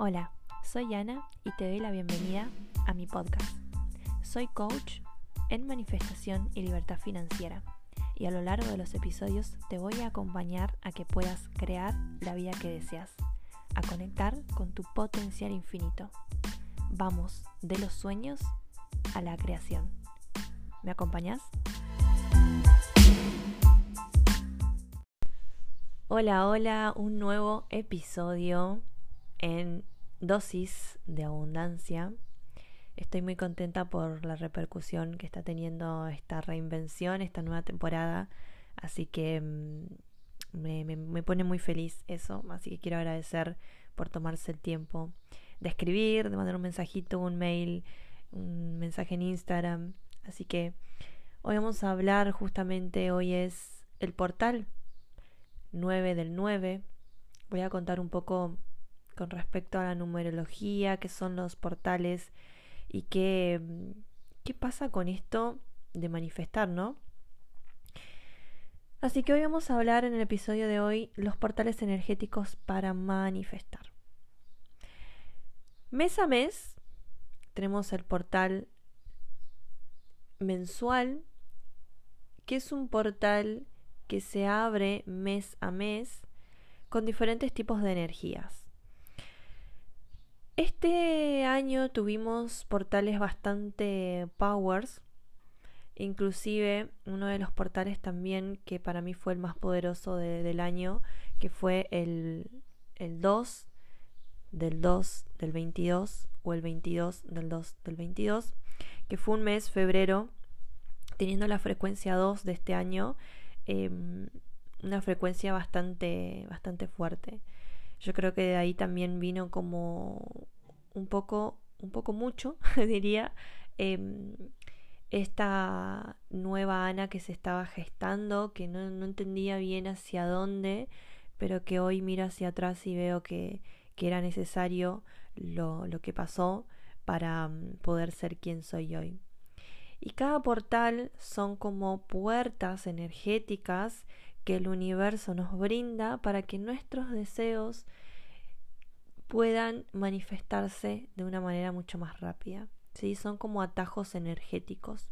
Hola, soy Ana y te doy la bienvenida a mi podcast. Soy coach en manifestación y libertad financiera y a lo largo de los episodios te voy a acompañar a que puedas crear la vida que deseas, a conectar con tu potencial infinito. Vamos de los sueños a la creación. ¿Me acompañas? Hola, hola, un nuevo episodio en dosis de abundancia. Estoy muy contenta por la repercusión que está teniendo esta reinvención, esta nueva temporada. Así que mm, me, pone muy feliz eso. Así que quiero agradecer por tomarse el tiempo de escribir, de mandar un mensajito, un mail, un mensaje en Instagram. Así que hoy vamos a hablar justamente, hoy es el portal 9 del 9. Voy a contar un poco con respecto a la numerología, qué son los portales y qué, qué pasa con esto de manifestar, ¿no? Así que hoy vamos a hablar en el episodio de hoy los portales energéticos para manifestar. Mes a mes tenemos el portal mensual, que es un portal que se abre mes a mes con diferentes tipos de energías. Este año tuvimos portales bastante powers, inclusive uno de los portales también que para mí fue el más poderoso del año, que fue el, el 2 del 2 del 22 o el 22 del 2 del 22, que fue un mes, febrero, teniendo la frecuencia 2 de este año, em, una frecuencia bastante, bastante fuerte. Yo creo que de ahí también vino como un poco, un poco mucho, diría, em, esta nueva Ana que se estaba gestando, que no, entendía bien hacia dónde, pero que hoy miro hacia atrás y veo que, era necesario lo, lo, que pasó para mm, poder ser quien soy hoy. Y cada portal son como puertas energéticas que el universo nos brinda para que nuestros deseos puedan manifestarse de una manera mucho más rápida. ¿sí? Son como atajos energéticos.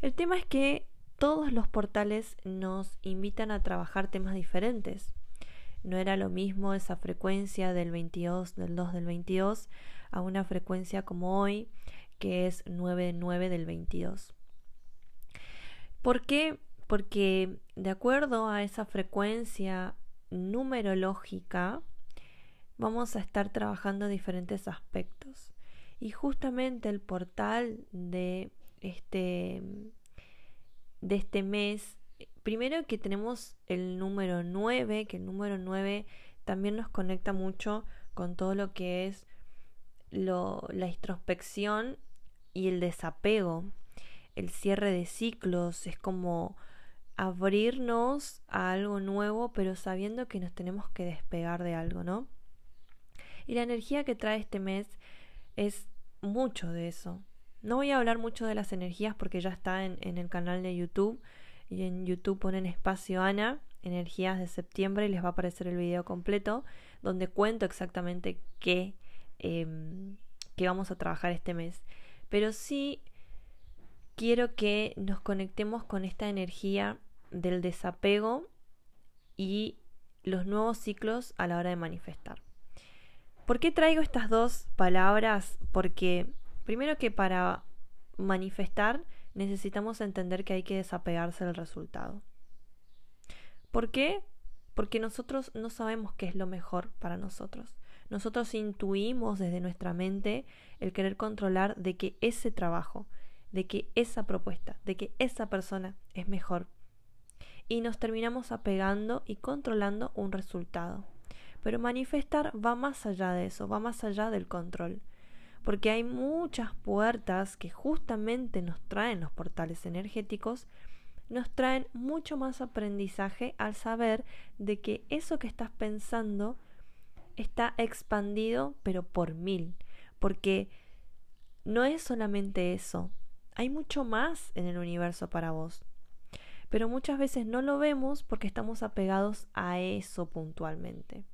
El tema es que todos los portales nos invitan a trabajar temas diferentes. No era lo mismo esa frecuencia del 22, del 2 del 22, a una frecuencia como hoy, que es 9, 9 del 22. ¿Por qué? porque de acuerdo a esa frecuencia numerológica vamos a estar trabajando diferentes aspectos. Y justamente el portal de este, de este mes, primero que tenemos el número 9, que el número 9 también nos conecta mucho con todo lo que es la introspección y el desapego, el cierre de ciclos, es como abrirnos a algo nuevo, pero sabiendo que nos tenemos que despegar de algo, ¿no? Y la energía que trae este mes es mucho de eso. No voy a hablar mucho de las energías porque ya está en, el canal de YouTube. Y en YouTube ponen espacio Ana, energías de septiembre, y les va a aparecer el video completo, donde cuento exactamente qué, em, qué vamos a trabajar este mes. Pero sí quiero que nos conectemos con esta energía del desapego y los nuevos ciclos a la hora de manifestar. ¿Por qué traigo estas dos palabras? Porque primero que para manifestar necesitamos entender que hay que desapegarse del resultado. ¿Por qué? Porque nosotros no sabemos qué es lo mejor para nosotros. Nosotros intuimos desde nuestra mente el querer controlar de que ese trabajo, de que esa propuesta, de que esa persona es mejor y nos terminamos apegando y controlando un resultado. Pero manifestar va más allá de eso, va más allá del control, porque hay muchas puertas que justamente nos traen los portales energéticos, nos traen mucho más aprendizaje al saber de que eso que estás pensando está expandido pero por mil, porque no es solamente eso, hay mucho más en el universo para vos pero muchas veces no lo vemos porque estamos apegados a eso puntualmente.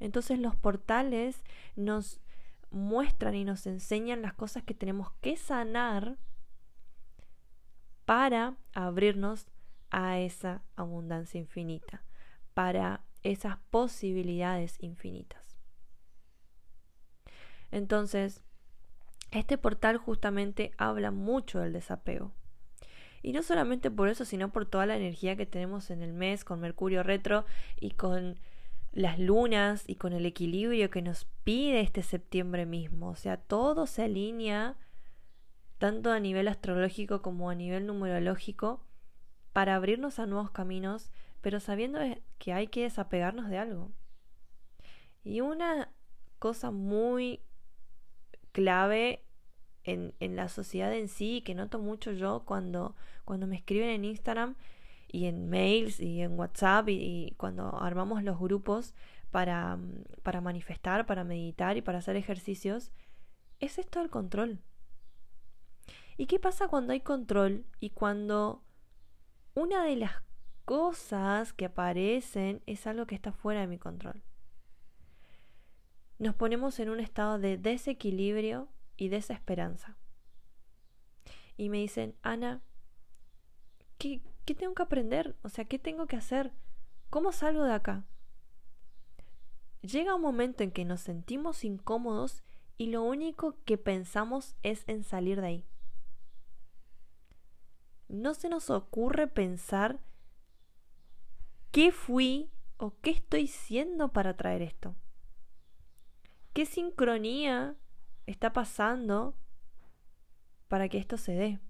Entonces los portales nos muestran y nos enseñan las cosas que tenemos que sanar para abrirnos a esa abundancia infinita, para esas posibilidades infinitas. Entonces, este portal justamente habla mucho del desapego. Y no solamente por eso, sino por toda la energía que tenemos en el mes con Mercurio retro y con las lunas y con el equilibrio que nos pide este septiembre mismo. O sea, todo se alinea tanto a nivel astrológico como a nivel numerológico para abrirnos a nuevos caminos, pero sabiendo que hay que desapegarnos de algo. Y una cosa muy clave en, la sociedad en sí, que noto mucho yo cuando, cuando me escriben en Instagram y en mails y en WhatsApp y, cuando armamos los grupos para, para manifestar, para meditar y para hacer ejercicios, es esto el control. ¿Y qué pasa cuando hay control y cuando una de las cosas que aparecen es algo que está fuera de mi control? Nos ponemos en un estado de desequilibrio y desesperanza. Y me dicen, Ana, ¿qué, ¿qué tengo que aprender? O sea, ¿qué tengo que hacer? ¿Cómo salgo de acá? Llega un momento en que nos sentimos incómodos y lo único que pensamos es en salir de ahí. No se nos ocurre pensar qué fui o qué estoy siendo para traer esto. ¿Qué sincronía está pasando para que esto se dé.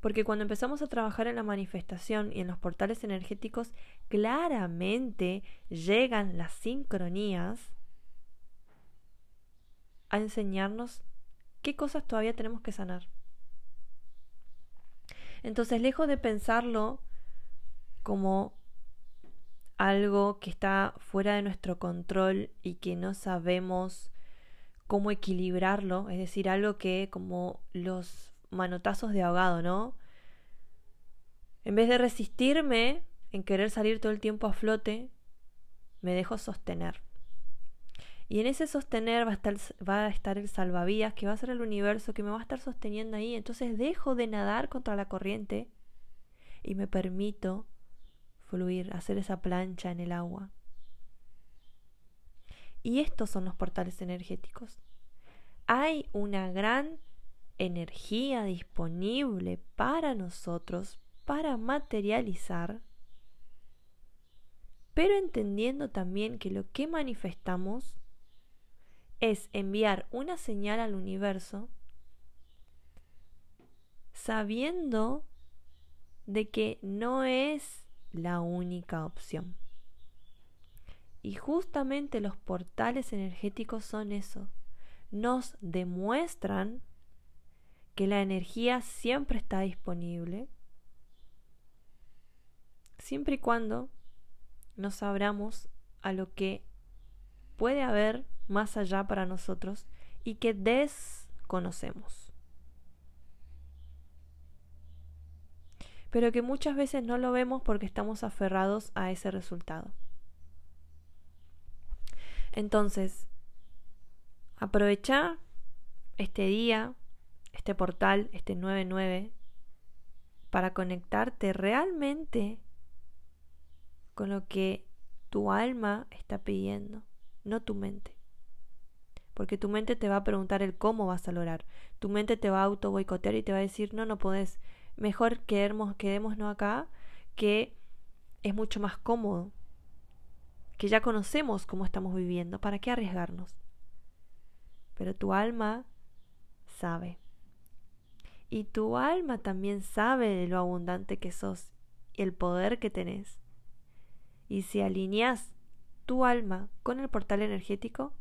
Porque cuando empezamos a trabajar en la manifestación y en los portales energéticos, claramente llegan las sincronías a enseñarnos qué cosas todavía tenemos que sanar. Entonces, lejos de pensarlo como algo que está fuera de nuestro control y que no sabemos cómo equilibrarlo, es decir, algo que como los manotazos de ahogado, ¿no? En vez de resistirme en querer salir todo el tiempo a flote, me dejo sostener. Y en ese sostener va a, estar, va a estar el salvavidas, que va a ser el universo, que me va a estar sosteniendo ahí. Entonces dejo de nadar contra la corriente y me permito fluir, hacer esa plancha en el agua. Y estos son los portales energéticos. Hay una gran energía disponible para nosotros para materializar, pero entendiendo también que lo que manifestamos es enviar una señal al universo sabiendo de que no es la única opción. Y justamente los portales energéticos son eso. Nos demuestran que la energía siempre está disponible, siempre y cuando nos abramos a lo que puede haber más allá para nosotros y que desconocemos. Pero que muchas veces no lo vemos porque estamos aferrados a ese resultado. Entonces, aprovecha este día, este portal, este 99, para conectarte realmente con lo que tu alma está pidiendo, no tu mente. Porque tu mente te va a preguntar el cómo vas a lograr. Tu mente te va a auto boicotear y te va a decir, no, no podés. Mejor quedemos, quedémonos acá, que es mucho más cómodo que ya conocemos cómo estamos viviendo, ¿para qué arriesgarnos? Pero tu alma sabe. Y tu alma también sabe de lo abundante que sos y el poder que tenés. Y si alineas tu alma con el portal energético,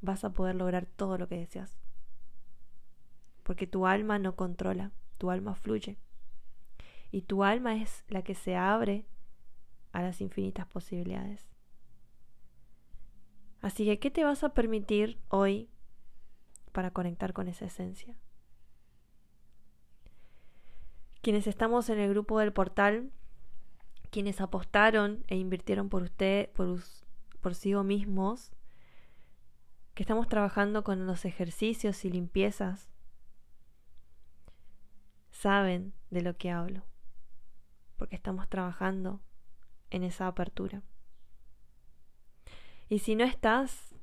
vas a poder lograr todo lo que deseas. Porque tu alma no controla, tu alma fluye. Y tu alma es la que se abre a las infinitas posibilidades. Así que, ¿qué te vas a permitir hoy para conectar con esa esencia? Quienes estamos en el grupo del portal, quienes apostaron e invirtieron por usted, por, por sí mismos, que estamos trabajando con los ejercicios y limpiezas, saben de lo que hablo, porque estamos trabajando en esa apertura. Y si no estás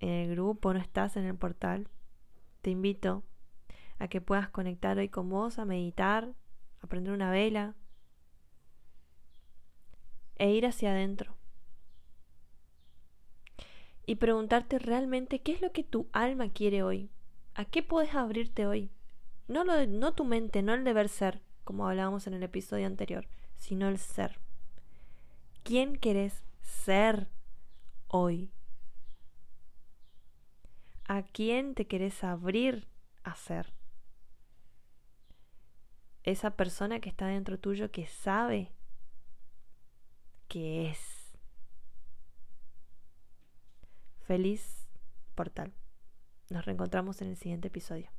en el grupo, no estás en el portal, te invito a que puedas conectar hoy con vos, a meditar, a prender una vela e ir hacia adentro. Y preguntarte realmente qué es lo que tu alma quiere hoy. ¿A qué puedes abrirte hoy? No, lo no tu mente, no el deber ser, como hablábamos en el episodio anterior, sino el ser. ¿Quién querés ser hoy? ¿A quién te querés abrir a ser? Esa persona que está dentro tuyo que sabe que es. Feliz portal. Nos reencontramos en el siguiente episodio.